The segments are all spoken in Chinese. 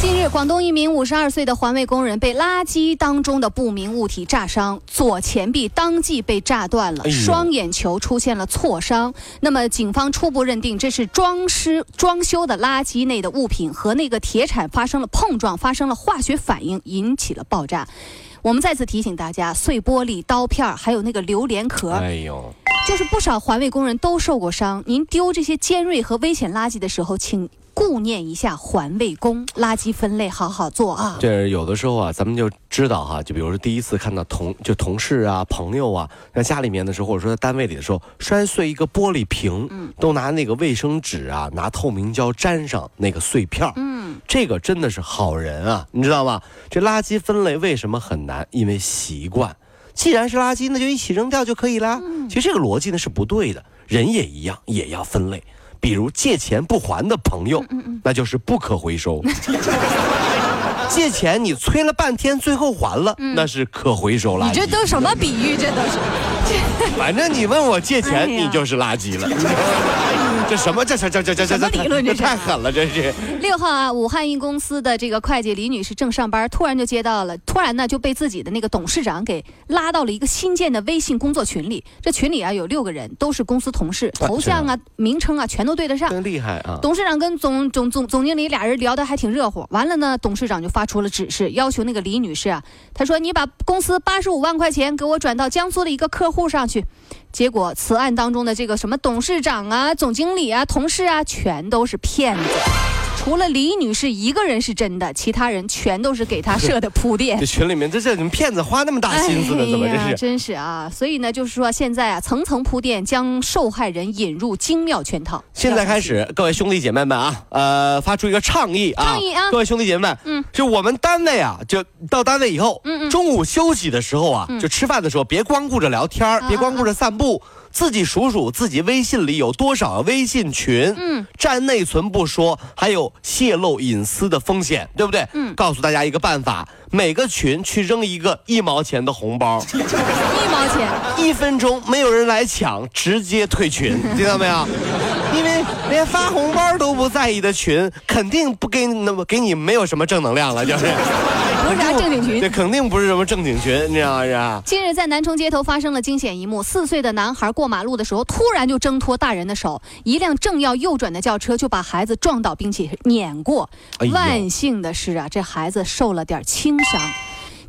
近日，广东一名五十二岁的环卫工人被垃圾当中的不明物体炸伤，左前臂当即被炸断了，哎双眼球出现了挫伤。那么，警方初步认定这是装饰装修的垃圾内的物品和那个铁铲发生了碰撞，发生了化学反应，引起了爆炸。我们再次提醒大家，碎玻璃、刀片儿还有那个榴莲壳，哎呦，就是不少环卫工人都受过伤。您丢这些尖锐和危险垃圾的时候，请顾念一下环卫工，垃圾分类好好做啊。这有的时候啊，咱们就知道哈，就比如说第一次看到同就同事啊、朋友啊，在家里面的时候，或者说在单位里的时候，摔碎一个玻璃瓶，嗯都拿那个卫生纸啊，拿透明胶粘上那个碎片儿嗯，这个真的是好人啊，你知道吗？这垃圾分类为什么很难？因为习惯。既然是垃圾，那就一起扔掉就可以了。其实这个逻辑呢是不对的，人也一样，也要分类。比如借钱不还的朋友，那就是不可回收。借钱你催了半天，最后还了，那是可回收垃圾。你这都什么比喻？这都是。反正你问我借钱，哎你就是垃圾了。这什么？这这这这这这什么理论这太狠了，这是。六号啊，武汉一公司的这个会计李女士正上班，突然就接到了，突然呢就被自己的那个董事长给拉到了一个新建的微信工作群里。这群里啊有六个人，都是公司同事，啊头像啊、名称啊全都对得上。真厉害啊！董事长跟总总总总经理俩人聊得还挺热乎，完了呢，董事长就发出了指示，要求那个李女士啊，他说你把公司八十五万块钱给我转到江苏的一个客户上去。结果此案当中的这个什么董事长啊、总经理啊、同事啊，全都是骗子。除了李女士一个人是真的，其他人全都是给她设的铺垫 这。群里面这这怎么骗子花那么大心思呢？怎么这是？真是啊！所以呢，就是说现在啊，层层铺垫，将受害人引入精妙圈套。现在开始，各位兄弟姐妹们啊，呃，发出一个倡议啊，倡议啊各位兄弟姐妹们，嗯，就我们单位啊，就到单位以后，嗯嗯中午休息的时候啊，就吃饭的时候，别光顾着聊天别光顾着散步。自己数数自己微信里有多少微信群，嗯，占内存不说，还有泄露隐私的风险，对不对？嗯告诉大家一个办法，每个群去扔一个一毛钱的红包，一毛钱。一分钟没有人来抢，直接退群，听到没有？因为连发红包都不在意的群，肯定不给你那么给你没有什么正能量了，就是。不是啥正经群这肯定不是什么正经群，你知道吧？近日，在南充街头发生了惊险一幕：四岁的男孩过马路的时候，突然就挣脱大人的手，一辆正要右转的轿车就把孩子撞倒，并且碾过。哎万幸的是啊，这孩子受了点轻伤。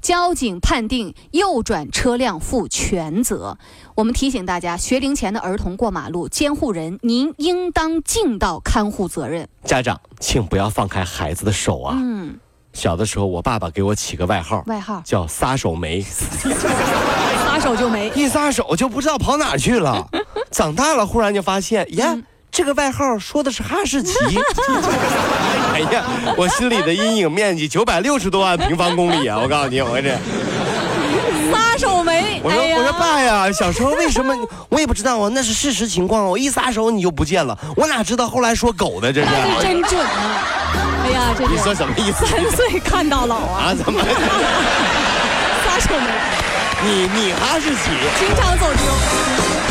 交警判定右转车辆负全责。我们提醒大家，学龄前的儿童过马路，监护人您应当尽到看护责任。家长，请不要放开孩子的手啊！嗯，小的时候，我爸爸给我起个外号，外号叫“撒手没 撒手就没”，。一撒手就不知道跑哪去了。长大了，忽然就发现，呀，这个外号说的是哈士奇。哎呀，我心里的阴影面积九百六十多万平方公里啊！我告诉你，我这。撒手没。我说、哎我说爸呀，小时候为什么我也不知道啊？那是事实情况，我一撒手你就不见了，我哪知道后来说狗的这是真准啊！哎呀，这你说什么意思？三岁看到老啊，啊？怎么？撒手没，你你哈士奇？经常走丢。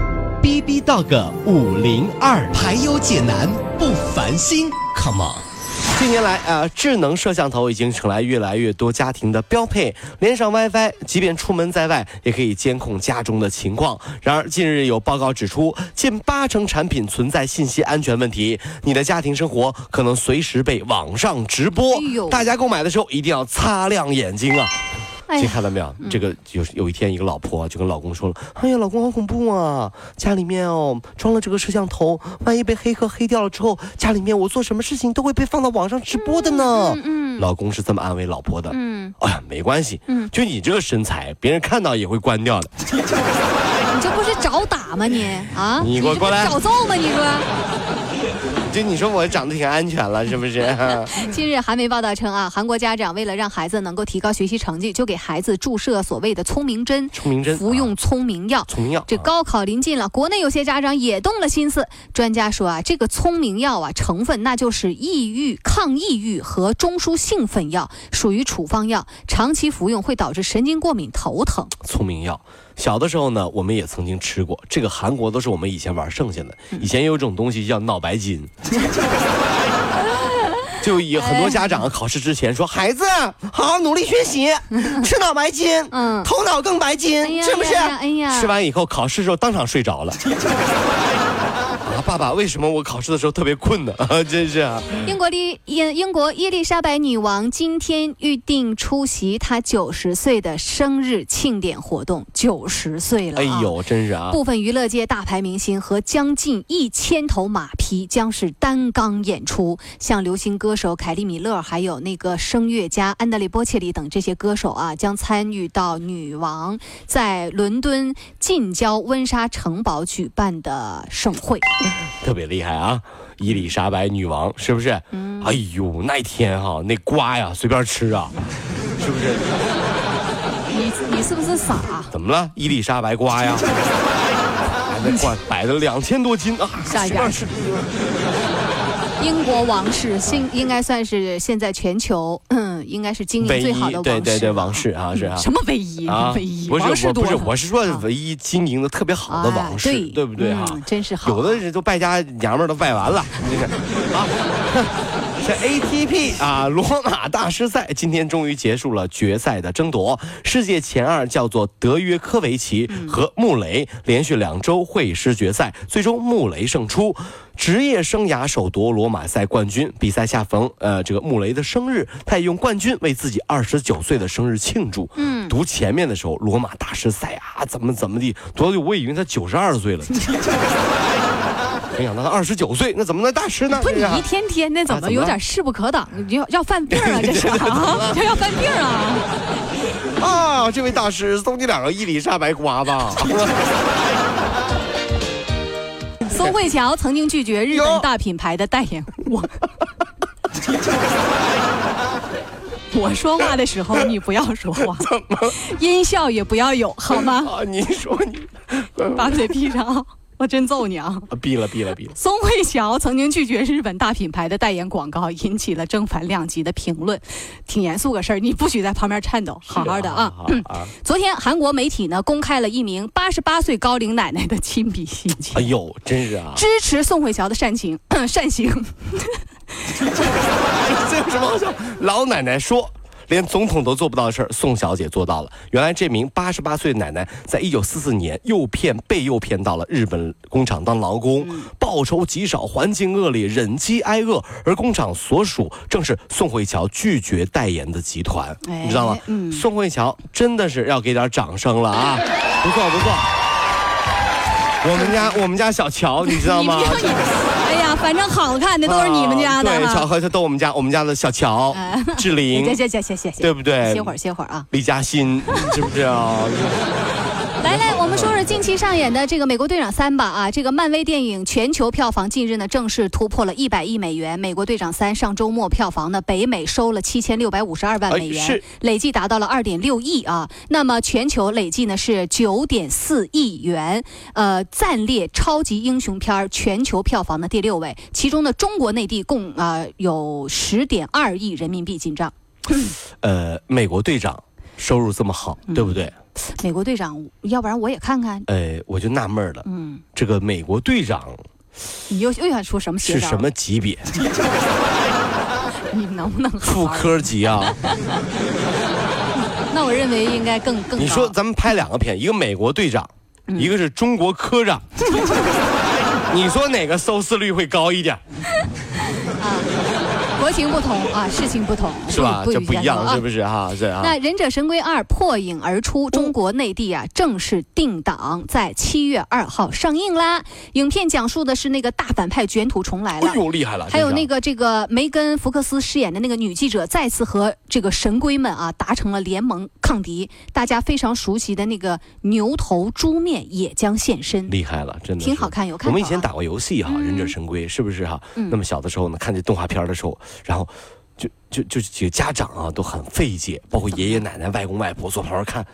B B Dog 五零二，排忧解难不烦心，Come on。近年来啊、智能摄像头已经成来越来越多家庭的标配，连上 WiFi，即便出门在外，也可以监控家中的情况。然而，近日有报告指出，近八成产品存在信息安全问题，你的家庭生活可能随时被网上直播哎。大家购买的时候一定要擦亮眼睛啊！哎呀这看到没有？这个有有一天，一个老婆就跟老公说了：“哎呀，老公好恐怖啊！家里面哦装了这个摄像头，万一被黑客黑掉了之后，家里面我做什么事情都会被放到网上直播的呢。嗯老公是这么安慰老婆的。嗯，哎呀，没关系，嗯就你这个身材，别人看到也会关掉的。你这不是找打吗你啊？你给我过来找揍吗？你说。就你说我长得挺安全了，是不是？近日，韩媒报道称啊，韩国家长为了让孩子能够提高学习成绩，就给孩子注射所谓的聪明针，聪明针服用聪明药。聪明药，这高考临近了，国内有些家长也动了心思。专家说啊，这个聪明药啊，成分那就是抑郁、抗抑郁和中枢兴奋药，属于处方药，长期服用会导致神经过敏、头疼。聪明药。小的时候呢，我们也曾经吃过。这个韩国都是我们以前玩剩下的。以前有一种东西叫脑白金，就以很多家长考试之前说：“孩子，好好努力学习，吃脑白金，嗯头脑更白金，是不是？”哎呀吃完以后考试时候当场睡着了。啊，爸爸，为什么我考试的时候特别困呢？啊，真是啊。英国丽英英国伊丽莎白女王今天预定出席她九十岁的生日庆典活动，九十岁了、哎。呦，真是啊。部分娱乐界大牌明星和将近一千头马匹将是单纲演出，像流行歌手凯利米勒，还有那个声乐家安德烈波切利等这些歌手啊，将参与到女王在伦敦近郊温莎城堡举办的盛会。特别厉害啊！伊丽莎白女王是不是？哎呦，那天哈、那瓜呀随便吃啊，是不是？你你是不是傻？怎么了？伊丽莎白瓜呀？哎那瓜摆了两千多斤啊，下随便吃。英国王室现应该算是现在全球，嗯，应该是经营最好的，王室。对对对，王室啊是啊。什么唯一？啊唯一？不是王室我不是，我是说啊唯一经营的特别好的王室，哎对不对啊、嗯真是好。有的人都败家娘们儿都败完了，就是啊。这 ATP 啊，罗马大师赛今天终于结束了决赛的争夺。世界前二叫做德约科维奇和穆雷，连续两周会师决赛，最终穆雷胜出，职业生涯首夺罗马赛冠军。比赛下逢呃这个穆雷的生日，他也用冠军为自己二十九岁的生日庆祝。嗯，读前面的时候，罗马大师赛啊，怎么怎么地，读到我以为他九十二岁了。没想到他二十九岁，那怎么能大师呢？不是你一天天的，怎么有点势不可挡？要要犯病啊？这是啊，要要犯病啊！啊，这位大师送你两个伊丽莎白瓜吧。宋慧乔曾经拒绝日本大品牌的代言，我。我说话的时候，你不要说话，音效也不要有，好吗？啊，你说你把嘴闭上啊！我真揍你啊！啊闭了毙了毙了。宋慧乔曾经拒绝日本大品牌的代言广告，引起了正反两极的评论，挺严肃个事儿，你不许在旁边颤抖，好好的啊。昨天韩国媒体呢公开了一名八十八岁高龄奶奶的亲笔信件，哎呦，真是啊！支持宋慧乔的善行善行。这有什么好笑？老奶奶说。连总统都做不到的事儿，宋小姐做到了。原来这名八十八岁的奶奶，在一九四四年诱骗被诱骗到了日本工厂当劳工，报酬极少，环境恶劣，忍饥挨饿。而工厂所属正是宋慧乔拒绝代言的集团，哎你知道吗？嗯宋慧乔真的是要给点掌声了啊！不错不错。我们家我们家小乔，你知道吗？反正好看的都是你们家的啊对，哈巧合他都我们家我们家的小乔哎、志玲，谢谢谢谢谢谢，对不对？歇会儿歇会儿啊。李嘉欣，知不知道？来 来，近期上演的这个《美国队长三》吧啊，这个漫威电影全球票房近日呢正式突破了一百亿美元，《美国队长三》上周末票房呢北美收了七千六百五十二万美元，哎累计达到了二点六亿啊。那么全球累计呢是九点四亿元，呃，暂列超级英雄片儿全球票房的第六位，其中呢中国内地共啊、呃有十点二亿人民币进账。呃，美国队长收入这么好，嗯对不对？美国队长，要不然我也看看。呃，我就纳闷了，嗯，这个美国队长你又又想出什么？是什么？级别？你能不能副 科级啊？那我认为应该更更高。你说咱们拍两个片，一个美国队长，嗯一个是中国科长，你说哪个收视率会高一点？啊国情不同啊，事情不同，是吧？这不一样，是不是？是哈？是啊。那《忍者神龟二》破影而出，中国内地啊正式定档在七月二号上映啦。影片讲述的是那个大反派卷土重来了，哎呦厉害了！还有那个这个梅根·福克斯饰演的那个女记者，再次和这个神龟们啊达成了联盟抗敌。大家非常熟悉的那个牛头猪面也将现身，厉害了，真的挺好看，有看。我们以前打过游戏哈，《忍者神龟》是不是哈？那么小的时候呢，看这动画片的时候，然后就就就几个家长啊都很费解，包括爷爷奶奶、外公外婆坐旁边看，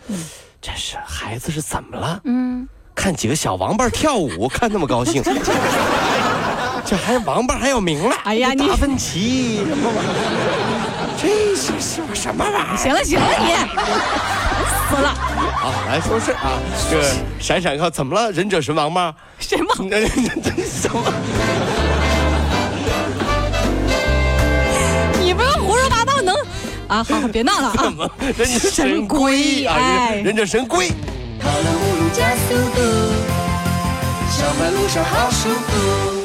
这是孩子是怎么了？嗯，看几个小王八跳舞，看那么高兴，这还王八还有名了？哎呀，达芬奇什么玩意儿？这是什么什么玩意儿？行了行了，你死了啊！来说事啊，这闪闪看怎么了？忍者神王吗？什么？什么？啊？好，别闹了啊！忍者神龟啊，忍者神龟。跑了五路加速度，上班路上好舒服。